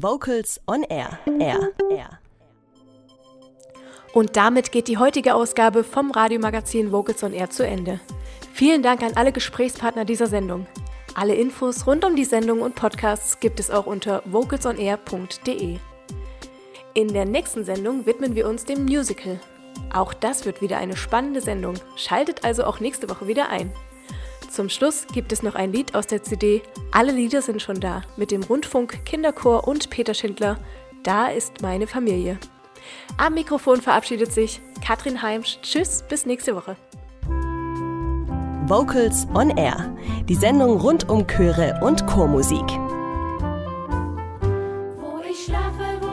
Vocals on Air. Air. Air. Und damit geht die heutige Ausgabe vom Radiomagazin Vocals on Air zu Ende. Vielen Dank an alle Gesprächspartner dieser Sendung. Alle Infos rund um die Sendung und Podcasts gibt es auch unter vocalsonair.de. In der nächsten Sendung widmen wir uns dem Musical. Auch das wird wieder eine spannende Sendung. Schaltet also auch nächste Woche wieder ein. Zum Schluss gibt es noch ein Lied aus der CD Alle Lieder sind schon da mit dem Rundfunk, Kinderchor und Peter Schindler. Da ist meine Familie. Am Mikrofon verabschiedet sich Katrin Heimsch. Tschüss, bis nächste Woche. Vocals on Air, die Sendung rund um Chöre und Chormusik. Wo ich schlafe, wo